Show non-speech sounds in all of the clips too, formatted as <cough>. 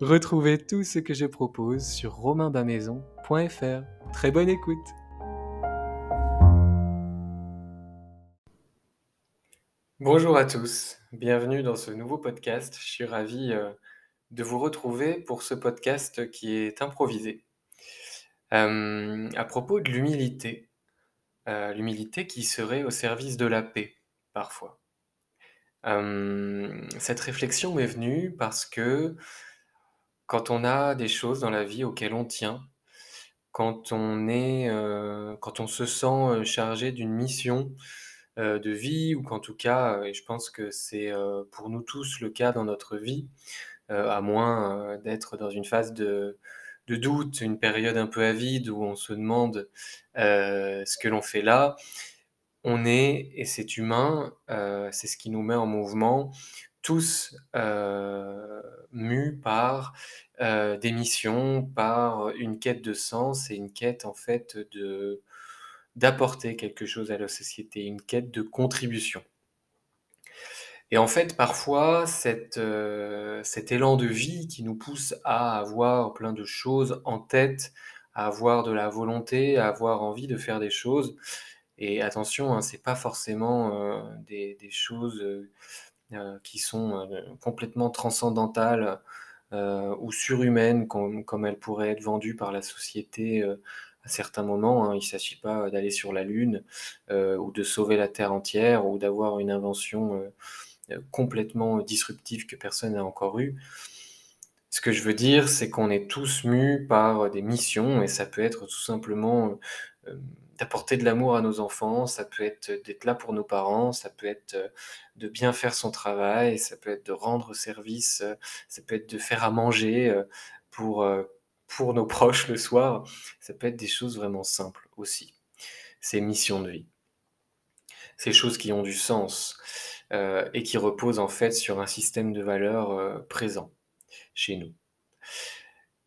Retrouvez tout ce que je propose sur romainbamaison.fr. Très bonne écoute Bonjour à tous, bienvenue dans ce nouveau podcast. Je suis ravi euh, de vous retrouver pour ce podcast qui est improvisé. Euh, à propos de l'humilité, euh, l'humilité qui serait au service de la paix, parfois. cette réflexion m'est venue parce que quand on a des choses dans la vie auxquelles on tient, quand on est, euh, quand on se sent euh, chargé d'une mission euh, de vie, ou qu'en tout cas, et je pense que c'est pour nous tous le cas dans notre vie, à moins d'être dans une phase de, de doute, une période un peu avide où on se demande ce que l'on fait là, on est, et c'est humain, c'est ce qui nous met en mouvement, tous euh, mus par euh, des missions, par une quête de sens et une quête en fait d'apporter quelque chose à la société, une quête de contribution. Et en fait, parfois, euh, cet élan de vie qui nous pousse à avoir plein de choses en tête, à avoir de la volonté, à avoir envie de faire des choses. Et attention, hein, c'est pas forcément des, choses qui sont euh, complètement transcendantales euh, ou surhumaines, comme, comme, elles pourraient être vendues par la société à certains moments. Hein. Il ne s'agit pas d'aller sur la Lune ou de sauver la Terre entière ou d'avoir une invention complètement disruptive que personne n'a encore eue. Ce que je veux dire, c'est qu'on est tous mus par des missions et ça peut être tout simplement d'apporter de l'amour à nos enfants, ça peut être d'être là pour nos parents, ça peut être euh, de bien faire son travail, ça peut être de rendre service, euh, ça peut être de faire à manger euh, pour, pour nos <laughs> proches le soir, ça peut être des choses vraiment simples aussi. Ces missions de vie. Ces choses qui ont du sens et qui reposent en fait sur un système de valeurs présent chez nous.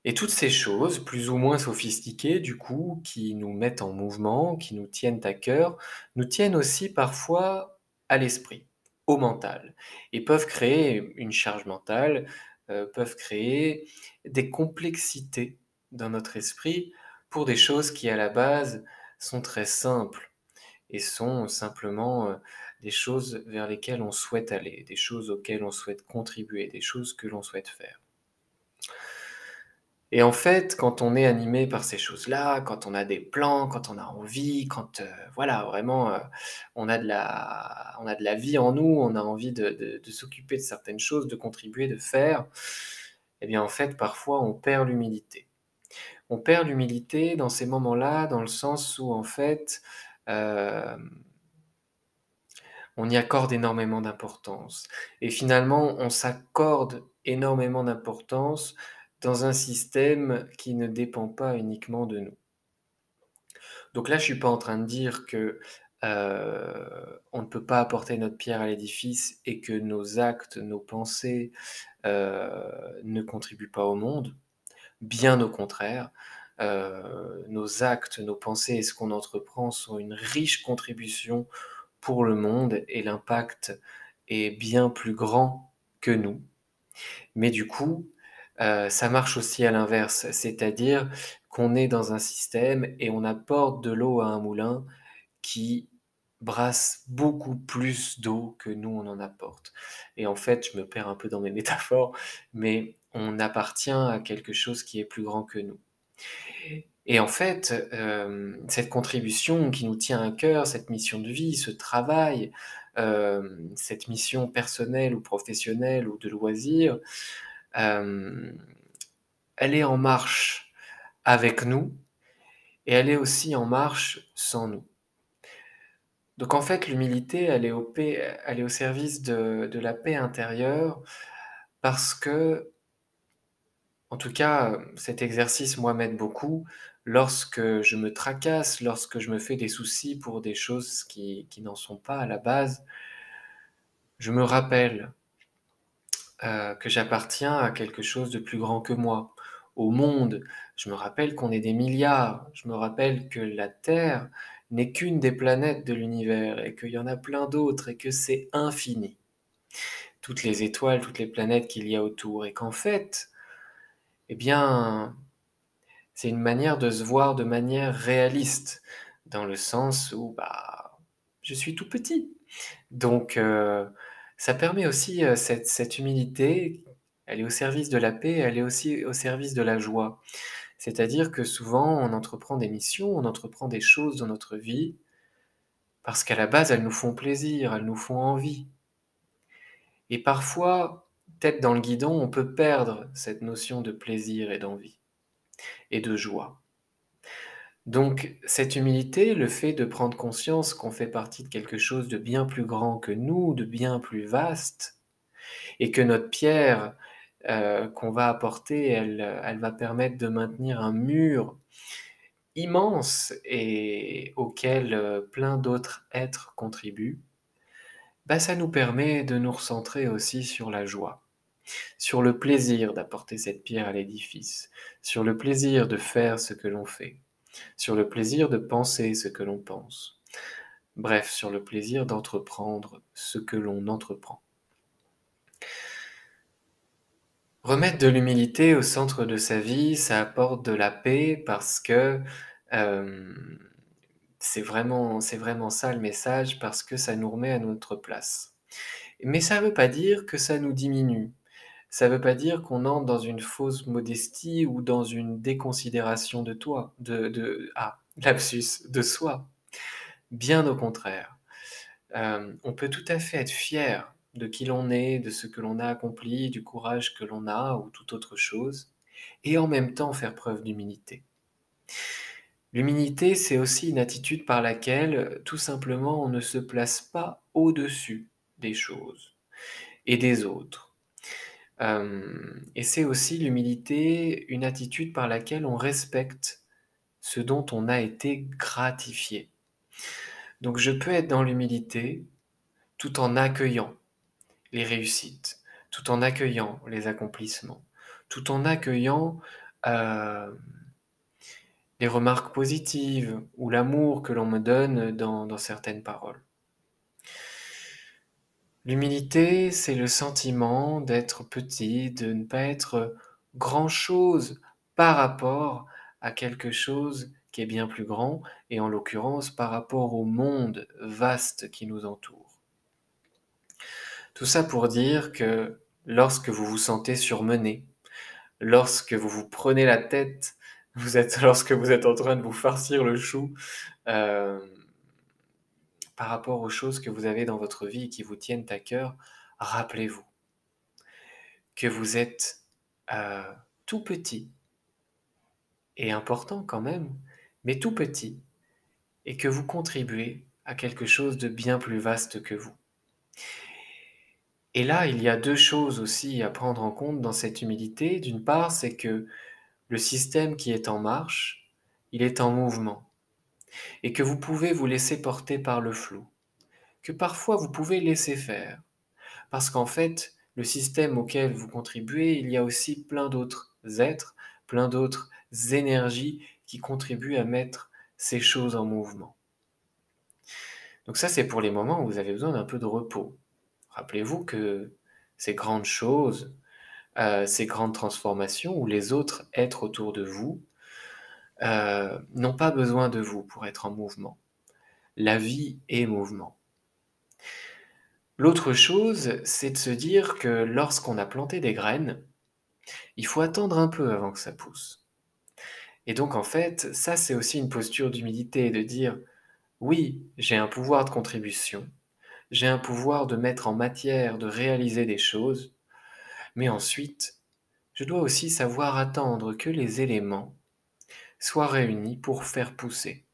Et toutes ces choses, plus ou moins sophistiquées, du coup, qui nous mettent en mouvement, qui nous tiennent à cœur, nous tiennent aussi parfois à l'esprit, au mental, et peuvent créer une charge mentale, euh, peuvent créer des complexités dans notre esprit pour des choses qui, à la base, sont très simples et sont simplement euh, des choses vers lesquelles on souhaite aller, des choses auxquelles on souhaite contribuer, des choses que l'on souhaite faire. Et en fait, quand on est animé par ces choses-là, quand on a des plans, quand on a envie, quand, euh, voilà, vraiment, euh, on a de la on a de la vie en nous, on a envie de de s'occuper de certaines choses, de contribuer, de faire, eh bien, en fait, parfois, on perd l'humilité. On perd l'humilité dans ces moments-là, dans le sens où, en fait, on y accorde énormément d'importance et finalement, on s'accorde énormément d'importance dans un système qui ne dépend pas uniquement de nous. Donc là, je ne suis pas en train de dire que euh, on ne peut pas apporter notre pierre à l'édifice et que nos actes, nos pensées euh, ne contribuent pas au monde. Bien au contraire, euh, nos actes, nos pensées et ce qu'on entreprend sont une riche contribution pour le monde et l'impact est bien plus grand que nous. Mais du coup, heu, ça marche aussi à l'inverse, c'est-à-dire qu'on est dans un système et on apporte de l'eau à un moulin qui brasse beaucoup plus d'eau que nous on en apporte. Et en fait, je me perds un peu dans mes <laughs> métaphores, mais on appartient à quelque chose qui est plus grand que nous. Et en fait, hem, cette contribution qui nous tient à cœur, cette mission de vie, ce travail, hem, cette mission personnelle ou professionnelle ou de loisir, hem, elle est en marche avec nous et elle est aussi en marche sans nous. Donc en fait, l'humilité, elle est au service de la paix intérieure parce que en tout cas, cet exercice, moi, m'aide beaucoup lorsque je me tracasse, lorsque je me fais des soucis pour des choses qui n'en sont pas à la base. Je me rappelle heu, que j'appartiens à quelque chose de plus grand que moi, au monde. Je me rappelle qu'on est des milliards. Je me rappelle que la Terre n'est qu'une des planètes de l'univers et qu'il y en a plein d'autres et que c'est infini. Toutes les étoiles, toutes les planètes qu'il y a autour et qu'en fait, eh bien, c'est une manière de se voir de manière réaliste, dans le sens où, bah, je suis tout petit. Donc heu, ça permet aussi, cette cette humilité, elle est au service de la paix, elle est aussi au service de la joie. C'est-à-dire que souvent, on entreprend des missions, on entreprend des choses dans notre vie parce qu'à la base, elles nous font plaisir, elles nous font envie. Et parfois, tête dans le guidon, on peut perdre cette notion de plaisir et d'envie et de joie. Donc cette humilité, le fait de prendre conscience qu'on fait partie de quelque chose de bien plus grand que nous, de bien plus vaste et que notre pierre, heu, qu'on va apporter, elle, va permettre de maintenir un mur immense et auquel, heu, plein d'autres êtres contribuent, bah, ça nous permet de nous recentrer aussi sur la joie, sur le plaisir d'apporter cette pierre à l'édifice, sur le plaisir de faire ce que l'on fait, sur le plaisir de penser ce que l'on pense. Bref, sur le plaisir d'entreprendre ce que l'on entreprend. Remettre de l'humilité au centre de sa vie, ça apporte de la paix parce que, hem, c'est vraiment c'est vraiment ça le message parce que ça nous remet à notre place. Mais ça veut pas dire que ça nous diminue. Ça veut pas dire qu'on entre dans une fausse modestie ou dans une déconsidération de toi, de de ah, <laughs> lapsus, de soi. Bien au contraire. Hem, on peut tout à fait être fier de qui l'on est, de ce que l'on a accompli, du courage que l'on a ou toute autre chose et en même temps faire preuve d'humilité. L'humilité, c'est aussi une attitude par laquelle, tout simplement, on ne se place pas au-dessus des choses et des autres. Hem et c'est aussi l'humilité, une attitude par laquelle on respecte ce dont on a été gratifié. Donc je peux être dans l'humilité, tout en accueillant les réussites, tout en accueillant les accomplissements, tout en accueillant, hem, les remarques positives ou l'amour que l'on me donne dans certaines paroles. L'humilité, c'est le sentiment d'être petit, de ne pas être grand chose par rapport à quelque chose qui est bien plus grand et en l'occurrence par rapport au monde vaste qui nous entoure. Tout ça pour dire que lorsque vous vous sentez surmené, lorsque vous vous prenez la tête, <laughs> lorsque vous êtes en train de vous farcir le chou, hem, par rapport aux choses que vous avez dans votre vie et qui vous tiennent à cœur, rappelez-vous que vous êtes, heu, tout petit et important quand même, mais tout petit et que vous contribuez à quelque chose de bien plus vaste que vous. Et là, il y a 2 choses aussi à prendre en compte dans cette humilité. D'une part, c'est que le système qui est en marche, il est en mouvement et que vous pouvez vous laisser porter par le flot, que parfois vous pouvez laisser faire. Parce qu'en fait, le système auquel vous contribuez, il y a aussi plein d'autres êtres, plein d'autres énergies qui contribuent à mettre ces choses en mouvement. Donc ça, c'est pour les moments où vous avez besoin d'un peu de repos. Rappelez-vous que ces grandes choses, euh, ces grandes transformations où les autres êtres autour de vous euh, n'ont pas besoin de vous pour être en mouvement. La vie est mouvement. L'autre chose, c'est de se dire que lorsqu'on a planté des graines, il faut attendre un peu avant que ça pousse. Et donc en fait, ça c'est aussi une posture d'humilité, de dire oui, j'ai un pouvoir de contribution, j'ai un pouvoir de mettre en matière, de réaliser des choses, mais ensuite, je dois aussi savoir attendre que les éléments soient réunis pour faire pousser.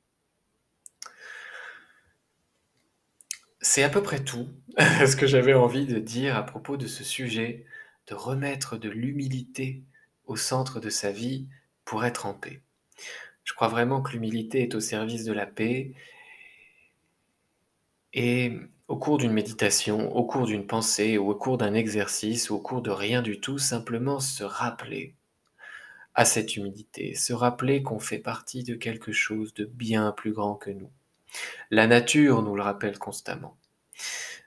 C'est à peu près tout <laughs> ce que j'avais envie de dire à propos de ce sujet, de remettre de l'humilité au centre de sa vie pour être en paix. Je crois vraiment que l'humilité est au service de la paix et au cours d'une méditation, au cours d'une pensée, ou au cours d'un exercice, ou au cours de rien du tout, simplement se rappeler à cette humilité, se rappeler qu'on fait partie de quelque chose de bien plus grand que nous. La nature nous le rappelle constamment.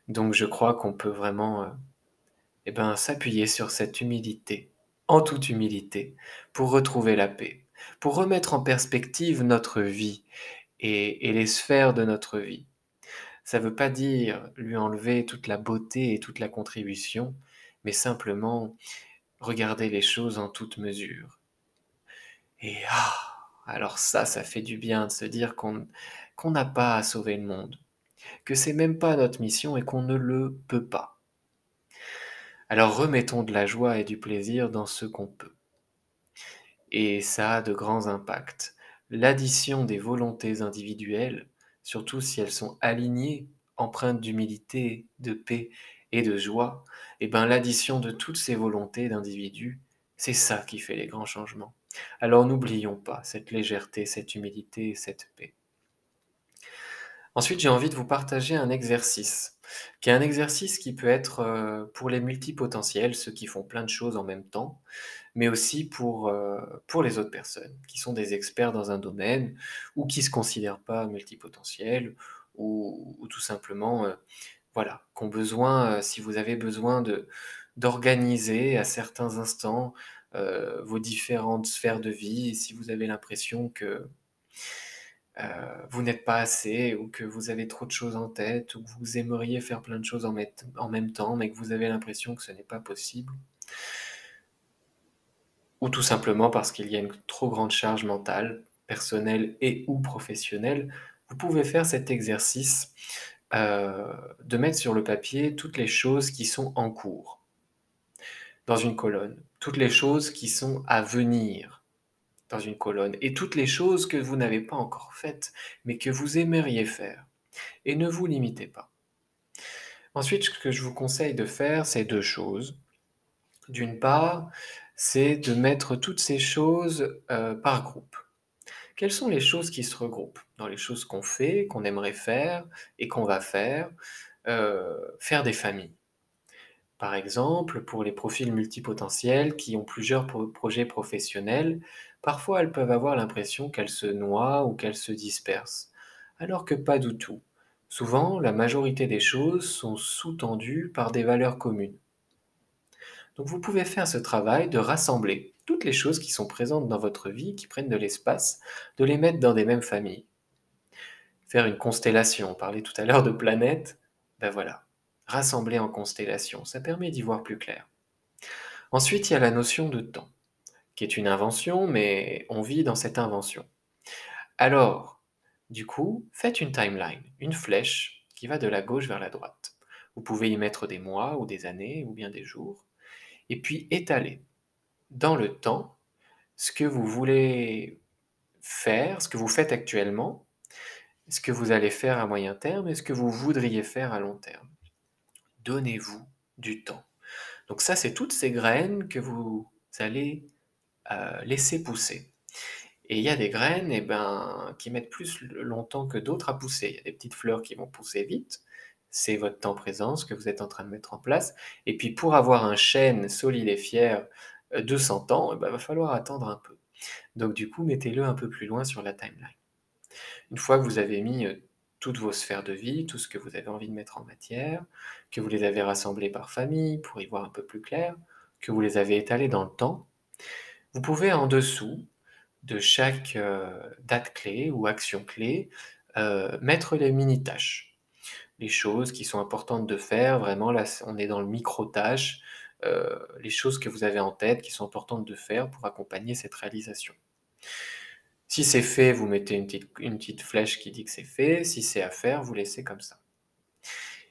Donc je crois qu'on peut vraiment euh, eh ben, s'appuyer sur cette humilité, en toute humilité, pour retrouver la paix, pour remettre en perspective notre vie et, et les sphères de notre vie. Ça ne veut pas dire lui enlever toute la beauté et toute la contribution, mais simplement regarder les choses en toute mesure. Et ah, alors ça, ça fait du bien de se dire qu'on n'a pas à sauver le monde, que c'est même pas notre mission et qu'on ne le peut pas. Alors remettons de la joie et du plaisir dans ce qu'on peut. Et ça a de grands impacts. L'addition des volontés individuelles, surtout si elles sont alignées, empreintes d'humilité, de paix et de joie, et eh ben l'addition de toutes ces volontés d'individus, c'est ça qui fait les grands changements. Alors n'oublions pas cette légèreté, cette humilité et cette paix. Ensuite, j'ai envie de vous partager un exercice, qui est un exercice qui peut être euh, pour les multipotentiels, ceux qui font plein de choses en même temps, mais aussi pour, euh, les autres personnes, qui sont des experts dans un domaine, ou qui ne se considèrent pas multipotentiels, ou, tout simplement, euh, voilà, qu'ont besoin, si vous avez besoin d'organiser à certains instants vos différentes sphères de vie, si vous avez l'impression que euh, vous n'êtes pas assez, ou que vous avez trop de choses en tête, ou que vous aimeriez faire plein de choses en, en même temps, mais que vous avez l'impression que ce n'est pas possible. Ou tout simplement parce qu'il y a une trop grande charge mentale, personnelle et ou professionnelle, vous pouvez faire cet exercice euh, de mettre sur le papier toutes les choses qui sont en cours dans une colonne, toutes les choses qui sont à venir dans une colonne et toutes les choses que vous n'avez pas encore faites, mais que vous aimeriez faire. Et ne vous limitez pas. Ensuite, ce que je vous conseille de faire, c'est deux choses. D'une part, c'est de mettre toutes ces choses euh, par groupe. Quelles sont les choses qui se regroupent dans les choses qu'on fait, qu'on aimerait faire et qu'on va faire euh, Faire des familles? Par exemple, pour les profils multipotentiels qui ont plusieurs projets professionnels, parfois elles peuvent avoir l'impression qu'elles se noient ou qu'elles se dispersent, alors que pas du tout. Souvent, la majorité des choses sont sous-tendues par des valeurs communes. Donc vous pouvez faire ce travail de rassembler toutes les choses qui sont présentes dans votre vie, qui prennent de l'espace, de les mettre dans des mêmes familles. Faire une constellation, on parlait tout à l'heure de planètes, ben voilà, rassembler en constellations. Ça permet d'y voir plus clair. Ensuite, il y a la notion de temps, qui est une invention, mais on vit dans cette invention. Alors, du coup, faites une timeline, une flèche qui va de la gauche vers la droite. Vous pouvez y mettre des mois ou des années ou bien des jours, et puis étaler dans le temps ce que vous voulez faire, ce que vous faites actuellement, ce que vous allez faire à moyen terme et ce que vous voudriez faire à long terme donnez-vous du temps. Donc ça, c'est toutes ces graines que vous allez euh, laisser pousser. Et il y a des graines eh ben, qui mettent plus longtemps que d'autres à pousser. Il y a des petites fleurs qui vont pousser vite. C'est votre temps présent, ce que vous êtes en train de mettre en place. Et puis pour avoir un chêne solide et fier euh, de 100 ans, il eh ben, va falloir attendre un peu. Donc du coup, mettez-le un peu plus loin sur la timeline. Une fois que vous avez mis euh, toutes vos sphères de vie, tout ce que vous avez envie de mettre en matière, que vous les avez rassemblées par famille pour y voir un peu plus clair, que vous les avez étalées dans le temps, vous pouvez en dessous de chaque euh, date clé ou action clé euh, mettre les mini-tâches, les choses qui sont importantes de faire. Vraiment, là, on est dans le micro-tâche, euh, les choses que vous avez en tête qui sont importantes de faire pour accompagner cette réalisation. Si c'est fait, vous mettez une petite, flèche qui dit que c'est fait. Si c'est à faire, vous laissez comme ça.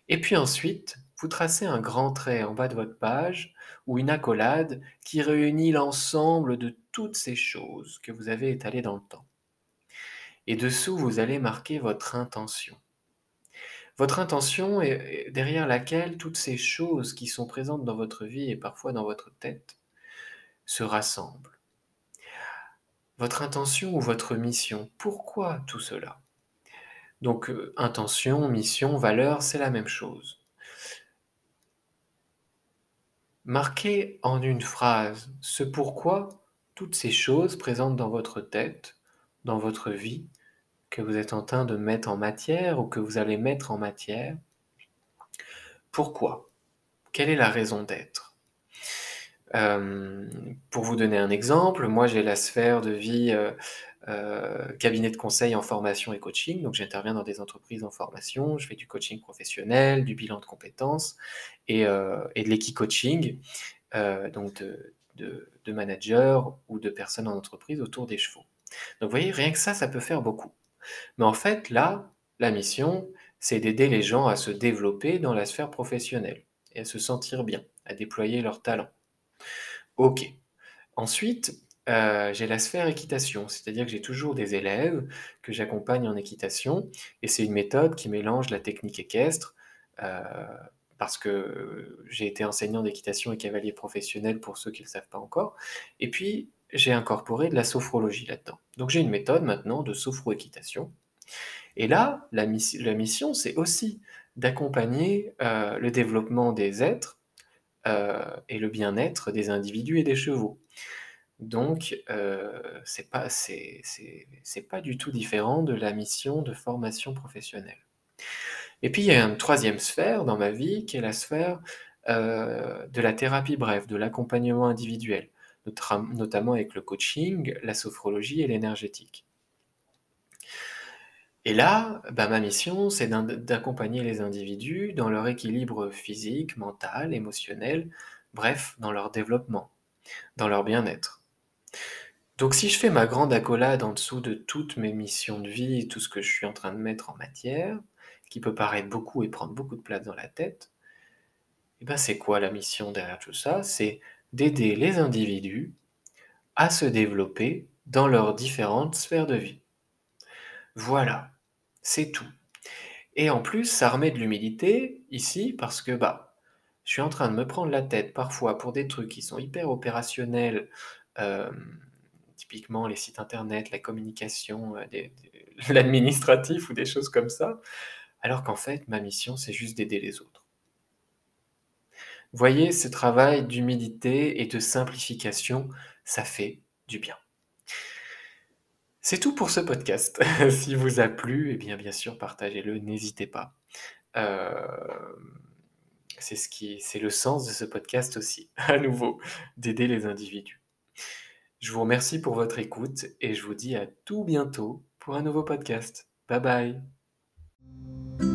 Et puis ensuite, vous tracez un grand trait en bas de votre page ou une accolade qui réunit l'ensemble de toutes ces choses que vous avez étalées dans le temps. Et dessous, vous allez marquer votre intention. Votre intention est derrière laquelle toutes ces choses qui sont présentes dans votre vie et parfois dans votre tête se rassemblent. Votre intention ou votre mission, pourquoi tout cela? Donc euh, intention, mission, valeur, c'est la même chose. Marquez en une phrase ce pourquoi toutes ces choses présentes dans votre tête, dans votre vie, que vous êtes en train de mettre en matière ou que vous allez mettre en matière. Pourquoi? Quelle est la raison d'être? Euh, Pour vous donner un exemple, moi j'ai la sphère de vie euh, euh, cabinet de conseil en formation et coaching. Donc j'interviens dans des entreprises en formation, je fais du coaching professionnel, du bilan de compétences et, de l'équi-coaching, donc de, de, de, managers ou de personnes en entreprise autour des chevaux. Donc vous voyez, rien que ça, ça peut faire beaucoup. Mais en fait, là, la mission, c'est d'aider les gens à se développer dans la sphère professionnelle et à se sentir bien, à déployer leurs talents. Ok. Ensuite, euh, j'ai la sphère équitation, c'est-à-dire que j'ai toujours des élèves que j'accompagne en équitation, et c'est une méthode qui mélange la technique équestre, euh, parce que j'ai été enseignant d'équitation et cavalier professionnel pour ceux qui ne le savent pas encore, et puis j'ai incorporé de la sophrologie là-dedans. Donc j'ai une méthode maintenant de sophro-équitation, et là, la, mission, c'est aussi d'accompagner euh, le développement des êtres euh, et le bien-être des individus et des chevaux. Donc, euh, c'est pas, du tout différent de la mission de formation professionnelle. Et puis, il y a une troisième sphère dans ma vie qui est la sphère euh, de la thérapie brève, de l'accompagnement individuel, notamment avec le coaching, la sophrologie et l'énergétique. Et là, bah, ma mission, c'est d'accompagner les individus dans leur équilibre physique, mental, émotionnel, bref, dans leur développement, dans leur bien-être. Donc si je fais ma grande accolade en dessous de toutes mes missions de vie, tout ce que je suis en train de mettre en matière, qui peut paraître beaucoup et prendre beaucoup de place dans la tête, eh ben c'est quoi la mission derrière tout ça? C'est d'aider les individus à se développer dans leurs différentes sphères de vie. Voilà, c'est tout. Et en plus, ça remet de l'humilité ici parce que bah, je suis en train de me prendre la tête parfois pour des trucs qui sont hyper opérationnels, euh, typiquement les sites internet, la communication, euh, <laughs> l'administratif ou des choses comme ça, alors qu'en fait, ma mission, c'est juste d'aider les autres. Voyez, ce travail d'humilité et de simplification, ça fait du bien. C'est tout pour ce podcast. <laughs> si vous a plu, eh bien, bien sûr, partagez-le, n'hésitez pas. Euh, c'est ce c'est le sens de ce podcast aussi, <laughs> à nouveau, d'aider les individus. Je vous remercie pour votre écoute et je vous dis à tout bientôt pour un nouveau podcast. Bye bye